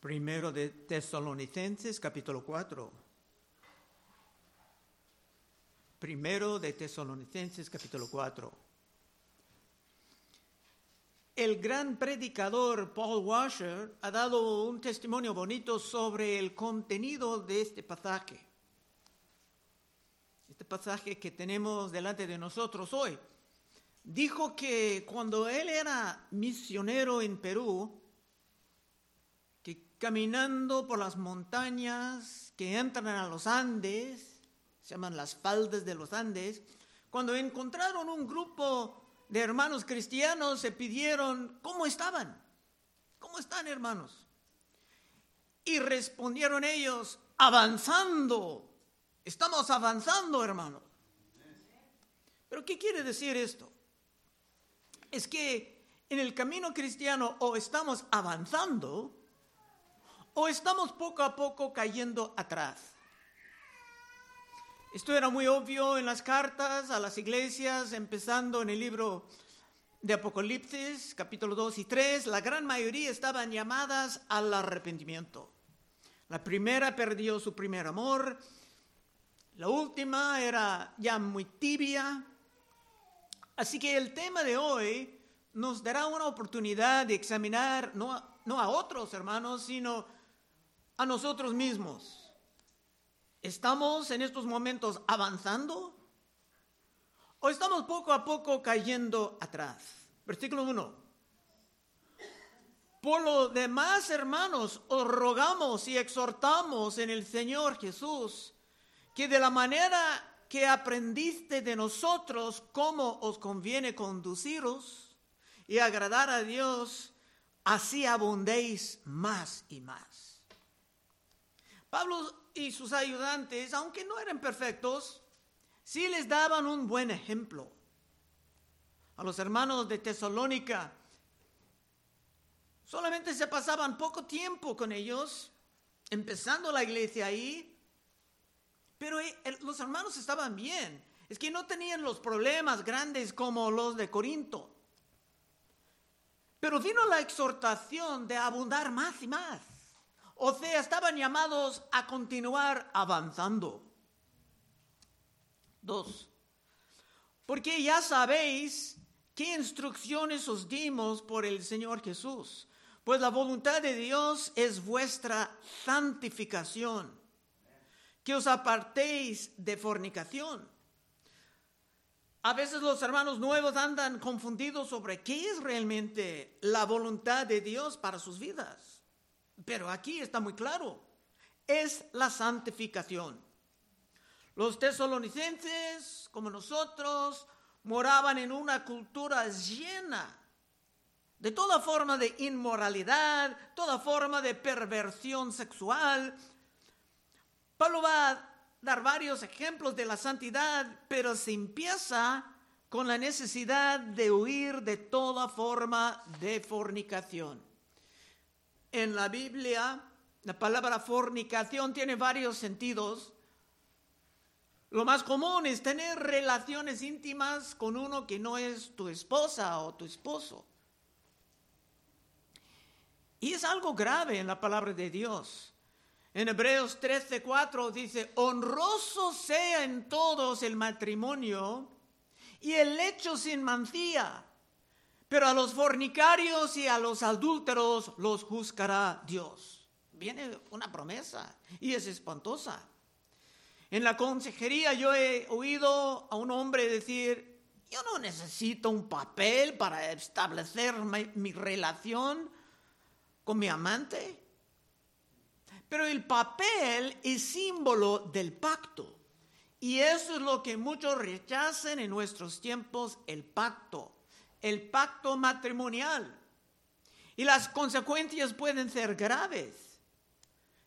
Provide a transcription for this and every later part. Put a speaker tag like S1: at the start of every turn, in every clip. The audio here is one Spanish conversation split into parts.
S1: Primero de Tesalonicenses capítulo 4. Primero de Tesalonicenses capítulo 4. El gran predicador Paul Washer ha dado un testimonio bonito sobre el contenido de este pasaje. Este pasaje que tenemos delante de nosotros hoy. Dijo que cuando él era misionero en Perú, caminando por las montañas que entran a los Andes, se llaman las faldas de los Andes, cuando encontraron un grupo de hermanos cristianos, se pidieron cómo estaban, cómo están hermanos. Y respondieron ellos, avanzando, estamos avanzando hermanos. Pero ¿qué quiere decir esto? Es que en el camino cristiano o estamos avanzando, o estamos poco a poco cayendo atrás. Esto era muy obvio en las cartas a las iglesias, empezando en el libro de Apocalipsis, capítulo 2 y 3. La gran mayoría estaban llamadas al arrepentimiento. La primera perdió su primer amor, la última era ya muy tibia. Así que el tema de hoy nos dará una oportunidad de examinar no no a otros hermanos, sino a nosotros mismos. ¿Estamos en estos momentos avanzando? ¿O estamos poco a poco cayendo atrás? Versículo 1. Por lo demás, hermanos, os rogamos y exhortamos en el Señor Jesús que de la manera que aprendiste de nosotros cómo os conviene conduciros y agradar a Dios, así abundéis más y más. Pablo y sus ayudantes, aunque no eran perfectos, sí les daban un buen ejemplo. A los hermanos de Tesalónica, solamente se pasaban poco tiempo con ellos, empezando la iglesia ahí, pero eh, los hermanos estaban bien. Es que no tenían los problemas grandes como los de Corinto. Pero vino la exhortación de abundar más y más. O sea, estaban llamados a continuar avanzando. Dos, porque ya sabéis qué instrucciones os dimos por el Señor Jesús. Pues la voluntad de Dios es vuestra santificación, que os apartéis de fornicación. A veces los hermanos nuevos andan confundidos sobre qué es realmente la voluntad de Dios para sus vidas. Pero aquí está muy claro, es la santificación. Los tesalonicenses, como nosotros, moraban en una cultura llena de toda forma de inmoralidad, toda forma de perversión sexual. Pablo va a dar varios ejemplos de la santidad, pero se empieza con la necesidad de huir de toda forma de fornicación. En la Biblia, la palabra fornicación tiene varios sentidos. Lo más común es tener relaciones íntimas con uno que no es tu esposa o tu esposo. Y es algo grave en la palabra de Dios. En Hebreos 13:4 dice, honroso sea en todos el matrimonio y el hecho sin mancía pero a los fornicarios y a los adúlteros los juzgará Dios. Viene una promesa y es espantosa. En la consejería yo he oído a un hombre decir, yo no necesito un papel para establecer mi, relación con mi amante. Pero el papel es símbolo del pacto. Y eso es lo que muchos rechazan en nuestros tiempos, el pacto el pacto matrimonial. Y las consecuencias pueden ser graves.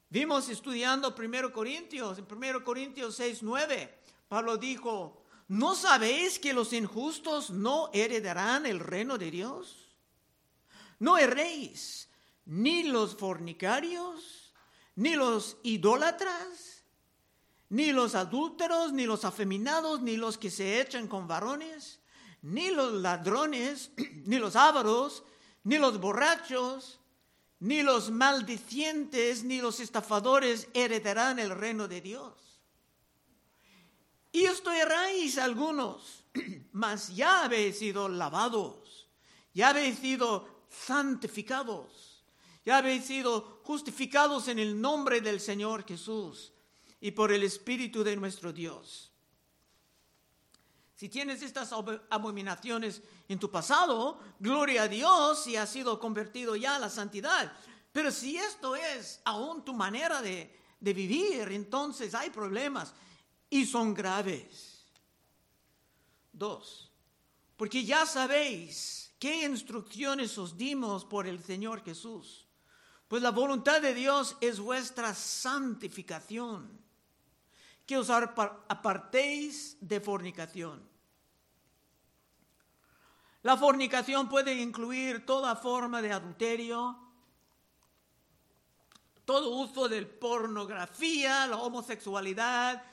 S1: Vimos estudiando 1 Corintios, en 1 Corintios 6, 9, Pablo dijo, ¿no sabéis que los injustos no heredarán el reino de Dios? No erréis, ni los fornicarios, ni los idólatras, ni los adúlteros, ni los afeminados, ni los que se echan con varones ni los ladrones, ni los ávaros, ni los borrachos, ni los maldicientes, ni los estafadores heredarán el reino de Dios. Y esto erráis algunos, mas ya habéis sido lavados, ya habéis sido santificados, ya habéis sido justificados en el nombre del Señor Jesús y por el Espíritu de nuestro Dios. Si tienes estas abominaciones en tu pasado, gloria a Dios si has sido convertido ya a la santidad. Pero si esto es aún tu manera de, de vivir, entonces hay problemas y son graves. Dos, porque ya sabéis qué instrucciones os dimos por el Señor Jesús. Pues la voluntad de Dios es vuestra santificación, que os apartéis de fornicación. La fornicación puede incluir toda forma de adulterio, todo uso de pornografía, la homosexualidad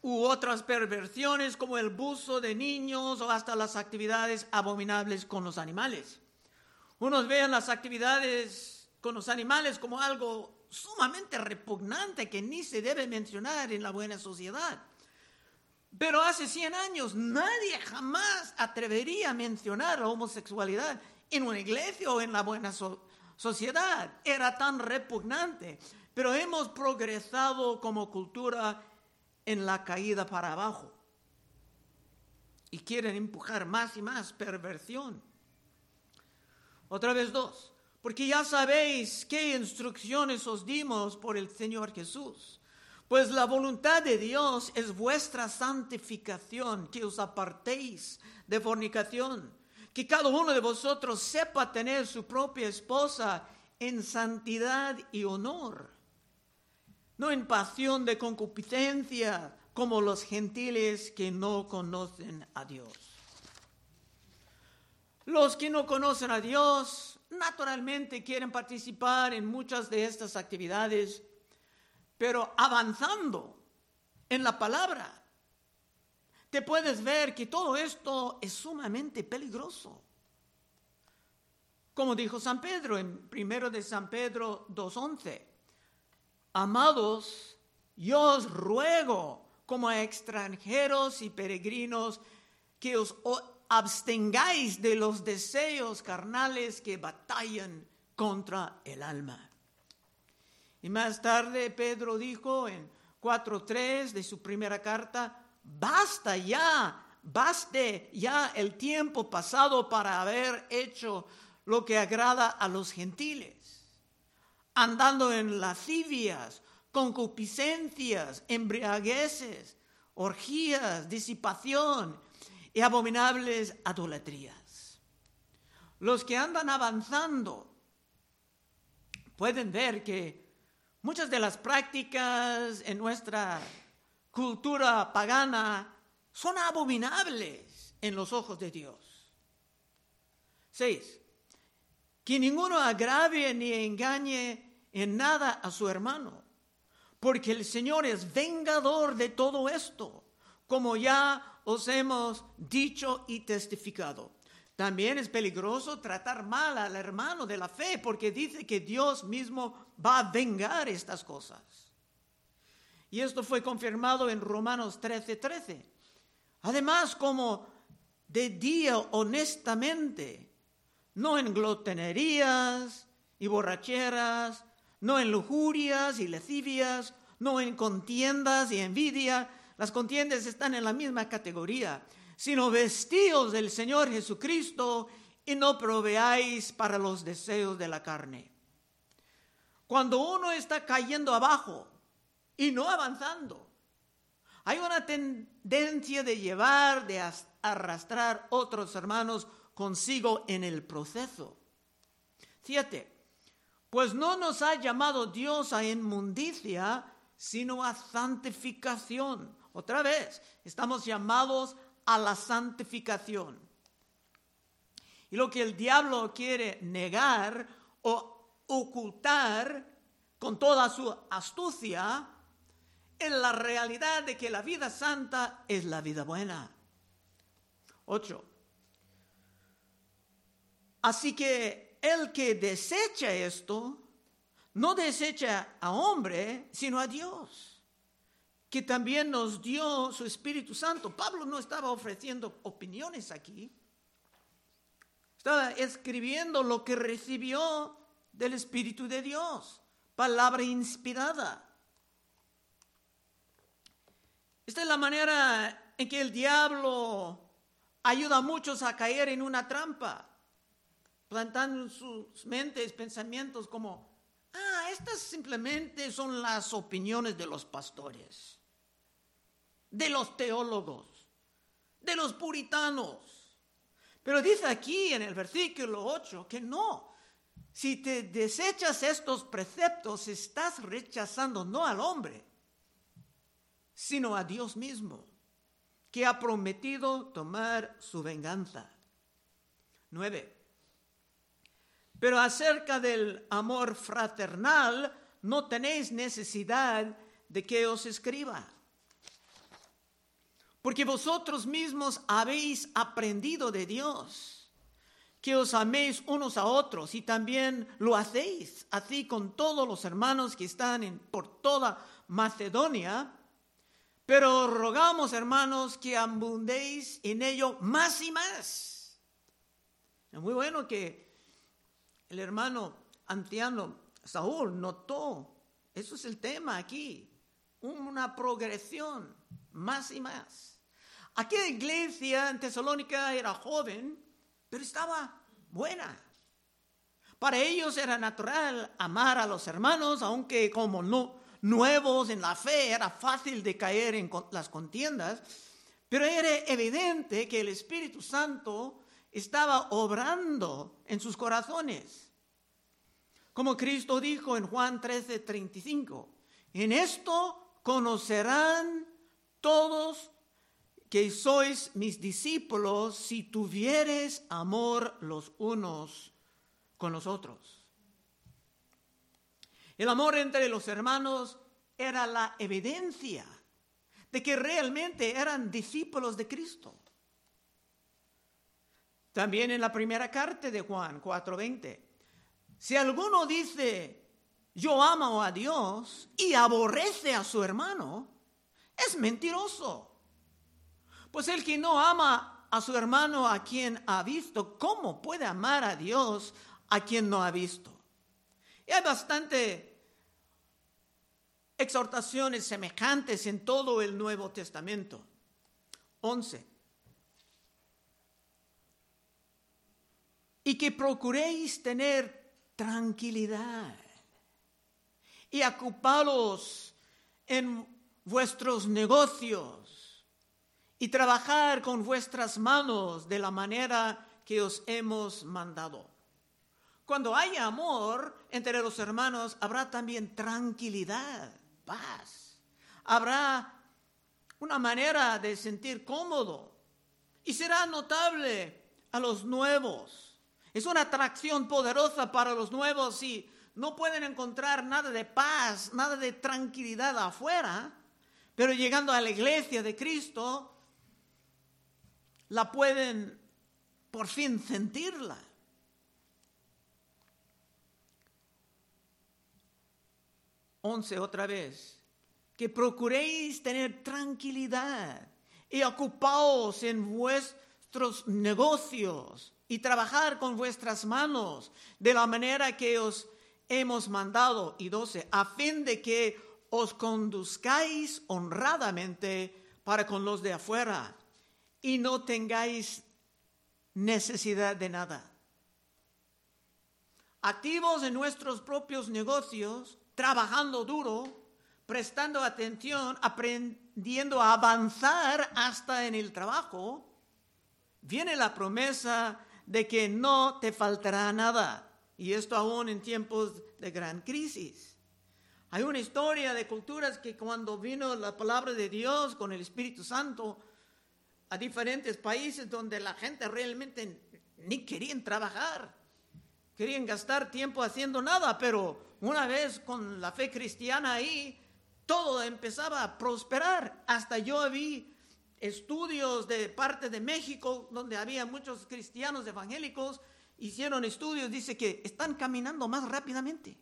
S1: u otras perversiones como el buzo de niños o hasta las actividades abominables con los animales. Unos vean las actividades con los animales como algo sumamente repugnante que ni se debe mencionar en la buena sociedad. Pero hace 100 años nadie jamás atrevería a mencionar la homosexualidad en una iglesia o en la buena sociedad. Era tan repugnante. Pero hemos progresado como cultura en la caída para abajo. Y quieren empujar más y más perversión. Otra vez dos. Porque ya sabéis qué instrucciones os dimos por el Señor Jesús pues la voluntad de Dios es vuestra santificación, que os apartéis de fornicación, que cada uno de vosotros sepa tener su propia esposa en santidad y honor, no en pasión de concupiscencia como los gentiles que no conocen a Dios. Los que no conocen a Dios naturalmente quieren participar en muchas de estas actividades pero avanzando en la palabra, te puedes ver que todo esto es sumamente peligroso. Como dijo San Pedro en primero de San Pedro 2.11, amados, yo os ruego como a extranjeros y peregrinos que os abstengáis de los deseos carnales que batallan contra el alma. Y más tarde Pedro dijo en 4.3 de su primera carta, basta ya, baste ya el tiempo pasado para haber hecho lo que agrada a los gentiles, andando en lascivias, concupiscencias, embriagueces, orgías, disipación y abominables idolatrías. Los que andan avanzando pueden ver que Muchas de las prácticas en nuestra cultura pagana son abominables en los ojos de Dios. Seis, que ninguno agrave ni engañe en nada a su hermano, porque el Señor es vengador de todo esto, como ya os hemos dicho y testificado. También es peligroso tratar mal al hermano de la fe porque dice que Dios mismo va a vengar estas cosas. Y esto fue confirmado en Romanos 13:13. 13. Además, como de día honestamente, no en glotenerías y borracheras, no en lujurias y lascivias, no en contiendas y envidia. Las contiendas están en la misma categoría sino vestidos del Señor Jesucristo y no proveáis para los deseos de la carne. Cuando uno está cayendo abajo y no avanzando, hay una tendencia de llevar, de arrastrar otros hermanos consigo en el proceso. Fíjate, pues no nos ha llamado Dios a inmundicia, sino a santificación. Otra vez, estamos llamados a la santificación. Y lo que el diablo quiere negar o ocultar con toda su astucia es la realidad de que la vida santa es la vida buena. 8. Así que el que desecha esto no desecha a hombre, sino a Dios, que también nos dio su Espíritu Santo. Pablo no estaba ofreciendo opiniones aquí, estaba escribiendo lo que recibió del Espíritu de Dios, palabra inspirada. Esta es la manera en que el diablo ayuda a muchos a caer en una trampa, plantando en sus mentes pensamientos como, ah, estas simplemente son las opiniones de los pastores, de los teólogos, de los puritanos. Pero dice aquí en el versículo 8 que no, si te desechas estos preceptos, estás rechazando no al hombre, sino a Dios mismo, que ha prometido tomar su venganza. 9. Pero acerca del amor fraternal, no tenéis necesidad de que os escriba. Porque vosotros mismos habéis aprendido de Dios, que os améis unos a otros y también lo hacéis, así con todos los hermanos que están en, por toda Macedonia. Pero rogamos, hermanos, que abundéis en ello más y más. Es muy bueno que el hermano anciano Saúl notó, eso es el tema aquí, una progresión más y más. Aquella iglesia en Tesalónica era joven, pero estaba buena. Para ellos era natural amar a los hermanos, aunque como no, nuevos en la fe, era fácil de caer en las contiendas, pero era evidente que el Espíritu Santo estaba obrando en sus corazones. Como Cristo dijo en Juan 13, 35, en esto conocerán todos que sois mis discípulos si tuvieres amor los unos con los otros. El amor entre los hermanos era la evidencia de que realmente eran discípulos de Cristo. También en la primera carta de Juan 4:20, si alguno dice, yo amo a Dios y aborrece a su hermano, es mentiroso. Pues el que no ama a su hermano a quien ha visto, ¿cómo puede amar a Dios a quien no ha visto? Y hay bastante exhortaciones semejantes en todo el Nuevo Testamento. 11. Y que procuréis tener tranquilidad y ocuparos en vuestros negocios y trabajar con vuestras manos de la manera que os hemos mandado. Cuando hay amor entre los hermanos, habrá también tranquilidad, paz. Habrá una manera de sentir cómodo y será notable a los nuevos. Es una atracción poderosa para los nuevos y no pueden encontrar nada de paz, nada de tranquilidad afuera, pero llegando a la iglesia de Cristo, la pueden por fin sentirla. 11 otra vez, que procuréis tener tranquilidad y ocupaos en vuestros negocios y trabajar con vuestras manos de la manera que os hemos mandado. Y 12, a fin de que os conduzcáis honradamente para con los de afuera y no tengáis necesidad de nada. Activos en nuestros propios negocios, trabajando duro, prestando atención, aprendiendo a avanzar hasta en el trabajo, viene la promesa de que no te faltará nada. Y esto aún en tiempos de gran crisis. Hay una historia de culturas que cuando vino la palabra de Dios con el Espíritu Santo a diferentes países donde la gente realmente ni querían trabajar, querían gastar tiempo haciendo nada, pero una vez con la fe cristiana ahí, todo empezaba a prosperar. Hasta yo vi estudios de parte de México, donde había muchos cristianos evangélicos, hicieron estudios, dice que están caminando más rápidamente.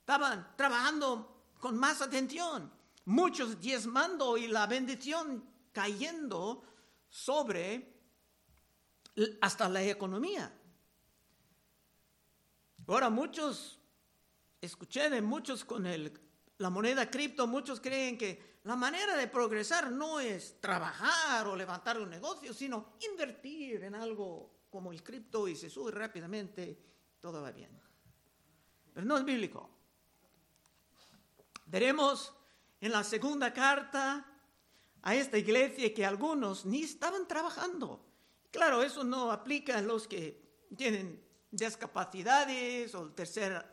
S1: estaban trabajando con más atención, muchos diezmando y la bendición cayendo sobre hasta la economía. Ahora muchos, escuché de muchos con el, la moneda cripto, muchos creen que la manera de progresar no es trabajar o levantar un negocio, sino invertir en algo como el cripto y se sube rápidamente, todo va bien. Pero no es bíblico. Veremos en la segunda carta a esta iglesia que algunos ni estaban trabajando. Claro, eso no aplica a los que tienen discapacidades o tercera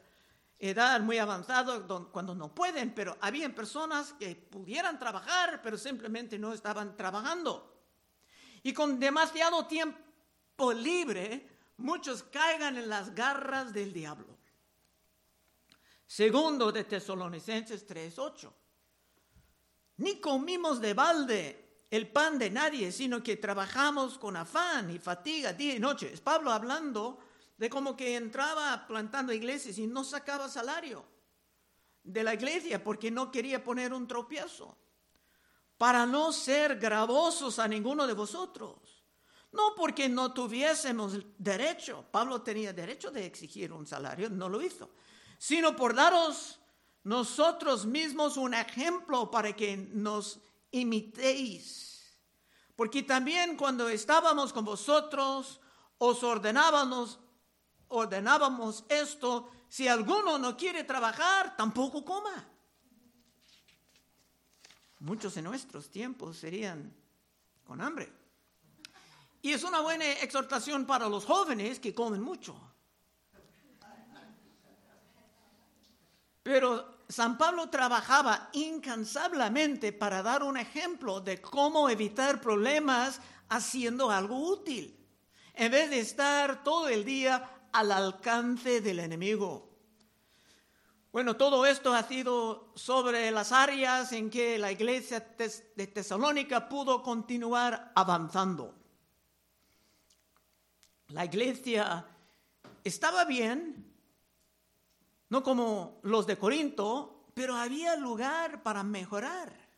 S1: edad muy avanzada cuando no pueden, pero había personas que pudieran trabajar, pero simplemente no estaban trabajando. Y con demasiado tiempo libre, muchos caigan en las garras del diablo. Segundo de Tesalonicenses 3:8. Ni comimos de balde el pan de nadie, sino que trabajamos con afán y fatiga día y noche. Es Pablo hablando de como que entraba plantando iglesias y no sacaba salario de la iglesia porque no quería poner un tropiezo, para no ser gravosos a ninguno de vosotros. No porque no tuviésemos derecho, Pablo tenía derecho de exigir un salario, no lo hizo, sino por daros nosotros mismos un ejemplo para que nos imitéis. Porque también cuando estábamos con vosotros, os ordenábamos ordenábamos esto, si alguno no quiere trabajar, tampoco coma. Muchos en nuestros tiempos serían con hambre. Y es una buena exhortación para los jóvenes que comen mucho. Pero San Pablo trabajaba incansablemente para dar un ejemplo de cómo evitar problemas haciendo algo útil, en vez de estar todo el día al alcance del enemigo. Bueno, todo esto ha sido sobre las áreas en que la iglesia de Tesalónica pudo continuar avanzando. La iglesia estaba bien, no como los de Corinto, pero había lugar para mejorar.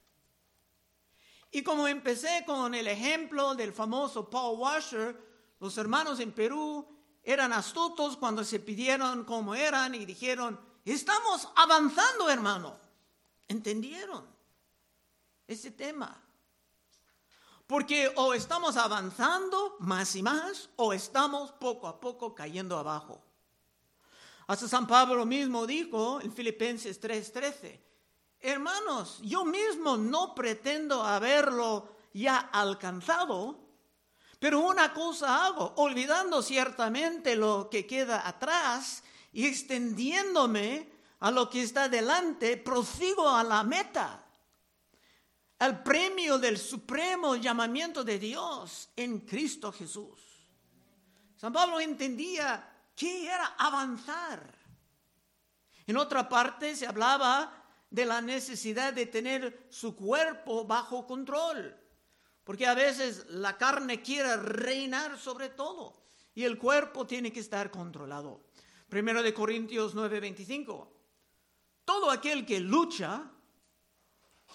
S1: Y como empecé con el ejemplo del famoso Paul Washer, los hermanos en Perú eran astutos cuando se pidieron cómo eran y dijeron, estamos avanzando, hermano. ¿Entendieron ese tema? Porque o estamos avanzando más y más o estamos poco a poco cayendo abajo. Hasta San Pablo mismo dijo en Filipenses 3:13, hermanos, yo mismo no pretendo haberlo ya alcanzado, pero una cosa hago, olvidando ciertamente lo que queda atrás y extendiéndome a lo que está delante, prosigo a la meta, al premio del supremo llamamiento de Dios en Cristo Jesús. San Pablo entendía que era avanzar. En otra parte se hablaba de la necesidad de tener su cuerpo bajo control. Porque a veces la carne quiere reinar sobre todo y el cuerpo tiene que estar controlado. Primero de Corintios 9:25. Todo aquel que lucha,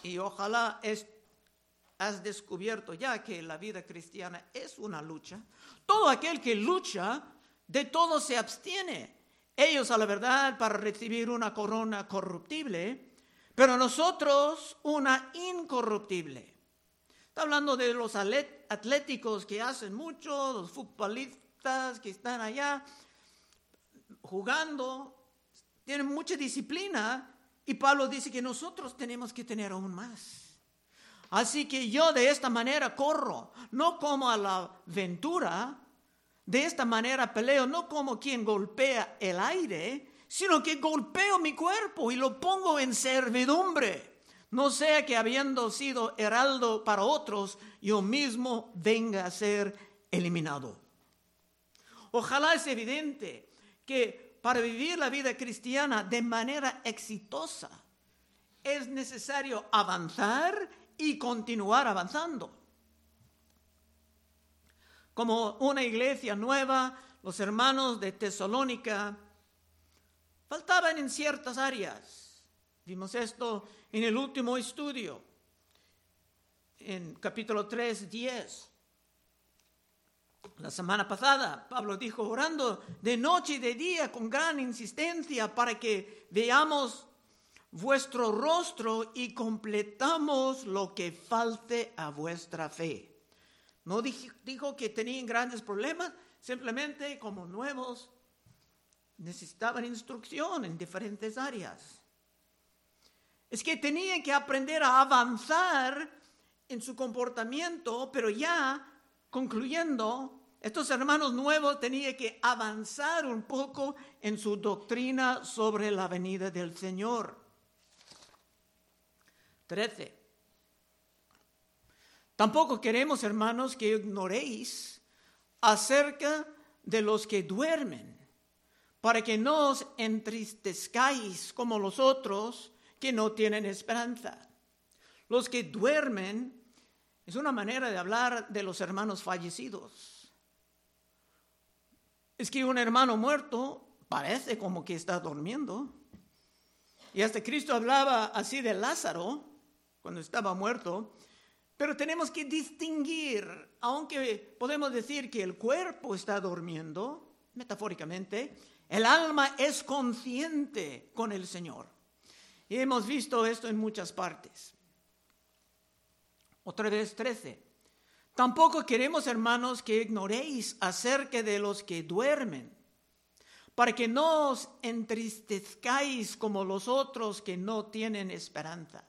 S1: y ojalá has descubierto ya que la vida cristiana es una lucha, todo aquel que lucha, de todo se abstiene. Ellos a la verdad para recibir una corona corruptible, pero nosotros una incorruptible. Está hablando de los atléticos que hacen mucho, los futbolistas que están allá jugando, tienen mucha disciplina y Pablo dice que nosotros tenemos que tener aún más. Así que yo de esta manera corro, no como a la aventura, de esta manera peleo, no como quien golpea el aire, sino que golpeo mi cuerpo y lo pongo en servidumbre no sea que habiendo sido heraldo para otros, yo mismo venga a ser eliminado. Ojalá es evidente que para vivir la vida cristiana de manera exitosa es necesario avanzar y continuar avanzando. Como una iglesia nueva, los hermanos de Tesalónica faltaban en ciertas áreas. Vimos esto en el último estudio, en capítulo 3, 10. La semana pasada, Pablo dijo, orando de noche y de día con gran insistencia para que veamos vuestro rostro y completamos lo que falte a vuestra fe. No dijo, que tenían grandes problemas, simplemente como nuevos necesitaban instrucción en diferentes áreas. Es que tenían que aprender a avanzar en su comportamiento, pero ya concluyendo, estos hermanos nuevos tenían que avanzar un poco en su doctrina sobre la venida del Señor. 13. Tampoco queremos, hermanos, que ignoréis acerca de los que duermen, para que no os entristezcáis como los otros que no tienen esperanza. Los que duermen es una manera de hablar de los hermanos fallecidos. Es que un hermano muerto parece como que está durmiendo. Y hasta Cristo hablaba así de Lázaro cuando estaba muerto, pero tenemos que distinguir, aunque podemos decir que el cuerpo está durmiendo, metafóricamente, el alma es consciente con el Señor. Y hemos visto esto en muchas partes. Otra vez 13. Tampoco queremos, hermanos, que ignoréis acerca de los que duermen, para que no os entristezcáis como los otros que no tienen esperanza.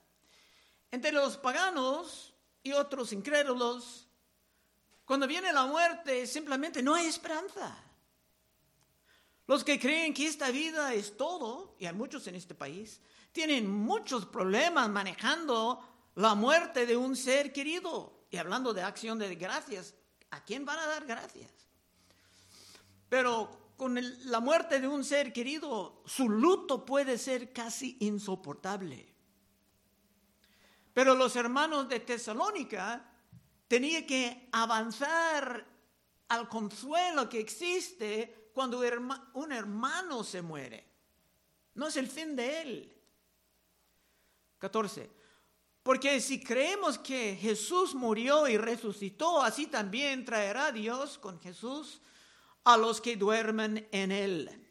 S1: Entre los paganos y otros incrédulos, cuando viene la muerte simplemente no hay esperanza. Los que creen que esta vida es todo, y hay muchos en este país, tienen muchos problemas manejando la muerte de un ser querido. Y hablando de acción de gracias, ¿a quién van a dar gracias? Pero con la muerte de un ser querido, su luto puede ser casi insoportable. Pero los hermanos de Tesalónica tenían que avanzar al consuelo que existe cuando un hermano se muere. No es el fin de él. 14. Porque si creemos que Jesús murió y resucitó, así también traerá Dios con Jesús a los que duermen en él.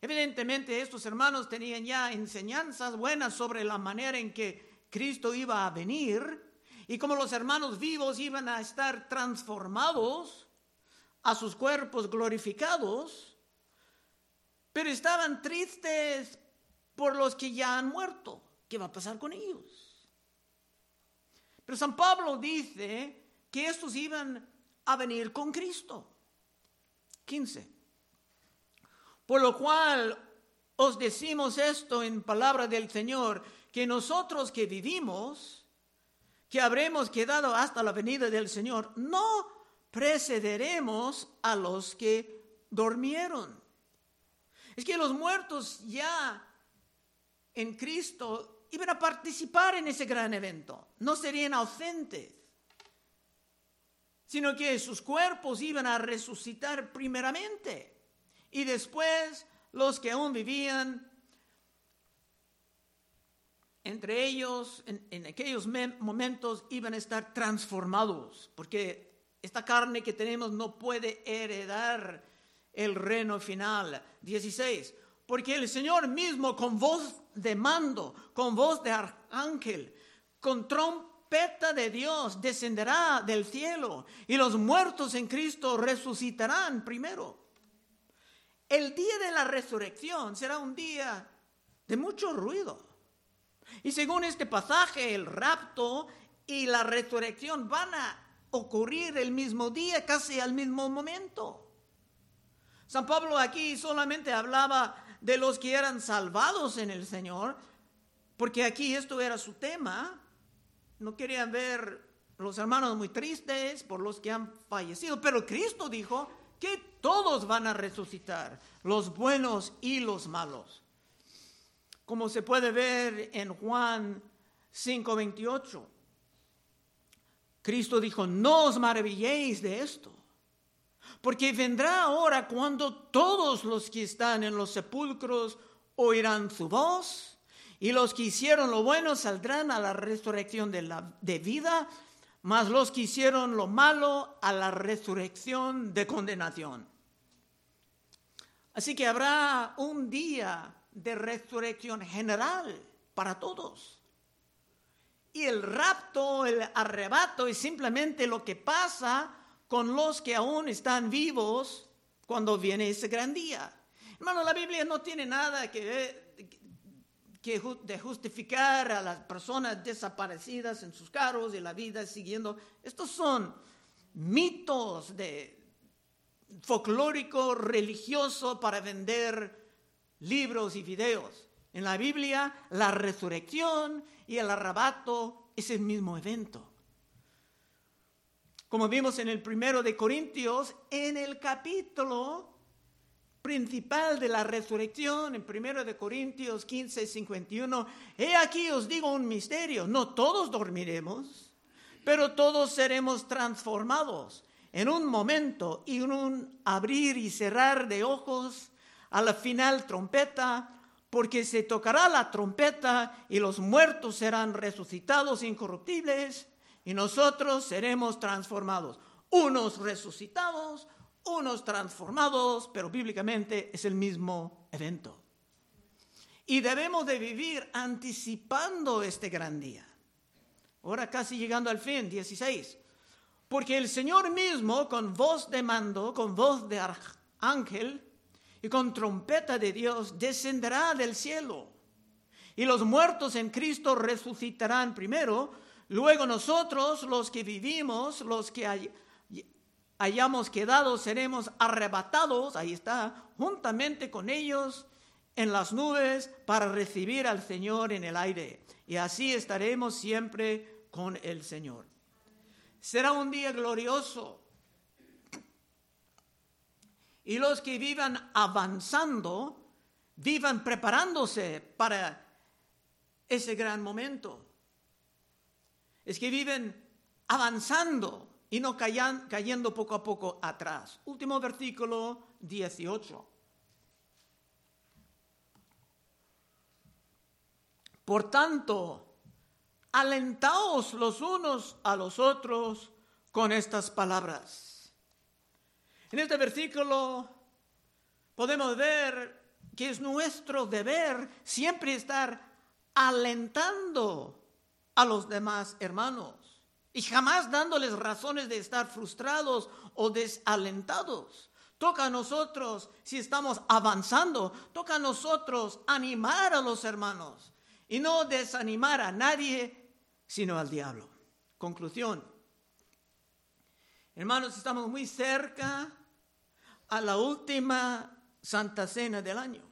S1: Evidentemente estos hermanos tenían ya enseñanzas buenas sobre la manera en que Cristo iba a venir y como los hermanos vivos iban a estar transformados a sus cuerpos glorificados, pero estaban tristes por los que ya han muerto. ¿Qué va a pasar con ellos? Pero San Pablo dice que estos iban a venir con Cristo. 15. Por lo cual os decimos esto en palabra del Señor, que nosotros que vivimos, que habremos quedado hasta la venida del Señor, no precederemos a los que durmieron. Es que los muertos ya en Cristo iban a participar en ese gran evento, no serían ausentes, sino que sus cuerpos iban a resucitar primeramente y después los que aún vivían entre ellos en, aquellos momentos iban a estar transformados, porque esta carne que tenemos no puede heredar el reino final. 16. Porque el Señor mismo con voz de mando, con voz de arcángel, con trompeta de Dios descenderá del cielo y los muertos en Cristo resucitarán primero. El día de la resurrección será un día de mucho ruido y según este pasaje, el rapto y la resurrección van a ocurrir el mismo día, casi al mismo momento. San Pablo aquí solamente hablaba de los que eran salvados en el Señor, porque aquí esto era su tema. No querían ver los hermanos muy tristes por los que han fallecido, pero Cristo dijo que todos van a resucitar, los buenos y los malos como se puede ver en Juan 5:28. Cristo dijo, no os maravilléis de esto, porque vendrá ahora cuando todos los que están en los sepulcros oirán su voz, y los que hicieron lo bueno saldrán a la resurrección de, la, de vida, mas los que hicieron lo malo a la resurrección de condenación. Así que habrá un día de resurrección general para todos. Y el rapto, el arrebato es simplemente lo que pasa con los que aún están vivos cuando viene ese gran día. Hermano, la Biblia no tiene nada que, que de justificar a las personas desaparecidas en sus carros y la vida siguiendo. Estos son mitos de folclórico religioso para vender libros y videos. En la Biblia, la resurrección y el arrebato es el mismo evento. Como vimos en el primero de Corintios, en el capítulo principal de la resurrección, en primero de Corintios 15, 51, he aquí os digo un misterio, no todos dormiremos, pero todos seremos transformados en un momento y en un abrir y cerrar de ojos, a la final trompeta, porque se tocará la trompeta y los muertos serán resucitados incorruptibles y nosotros seremos transformados. Unos resucitados, unos transformados, pero bíblicamente es el mismo evento. Y debemos de vivir anticipando este gran día. Ahora casi llegando al fin, 16. Porque el Señor mismo, con voz de mando, con voz de ángel y con trompeta de Dios, descenderá del cielo. Y los muertos en Cristo resucitarán primero. Luego nosotros, los que vivimos, los que hayamos quedado, seremos arrebatados, ahí está, juntamente con ellos en las nubes para recibir al Señor en el aire. Y así estaremos siempre con el Señor. Será un día glorioso. Y los que vivan avanzando, vivan preparándose para ese gran momento. Es que viven avanzando y no cayendo poco a poco atrás. Último versículo 18. Por tanto, alentaos los unos a los otros con estas palabras. En este versículo podemos ver que es nuestro deber siempre estar alentando a los demás hermanos y jamás dándoles razones de estar frustrados o desalentados. Toca a nosotros, si estamos avanzando, toca a nosotros animar a los hermanos y no desanimar a nadie sino al diablo. Conclusión. Hermanos, estamos muy cerca a la última Santa Cena del año.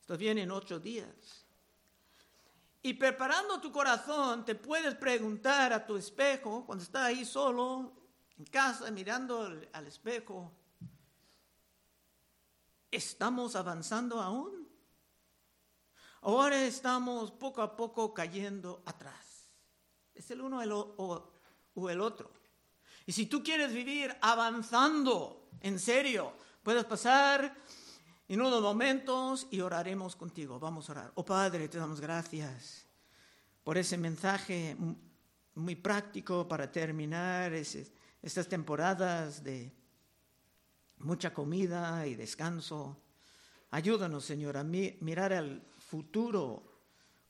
S1: Esto viene en ocho días. Y preparando tu corazón, te puedes preguntar a tu espejo, cuando estás ahí solo, en casa, mirando al espejo, ¿estamos avanzando aún? Ahora estamos poco a poco cayendo atrás. Es el uno o el otro. Y si tú quieres vivir avanzando, en serio, puedes pasar en unos momentos y oraremos contigo. Vamos a orar. Oh Padre, te damos gracias por ese mensaje muy práctico para terminar estas temporadas de mucha comida y descanso. Ayúdanos, Señor, a mirar al futuro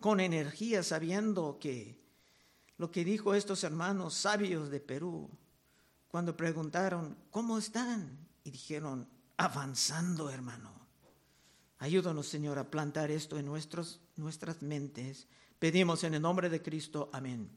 S1: con energía, sabiendo que lo que dijo estos hermanos sabios de Perú, cuando preguntaron, ¿cómo están? Y dijeron, avanzando, hermano. Ayúdanos, Señor, a plantar esto en nuestros, nuestras mentes. Pedimos en el nombre de Cristo. Amén.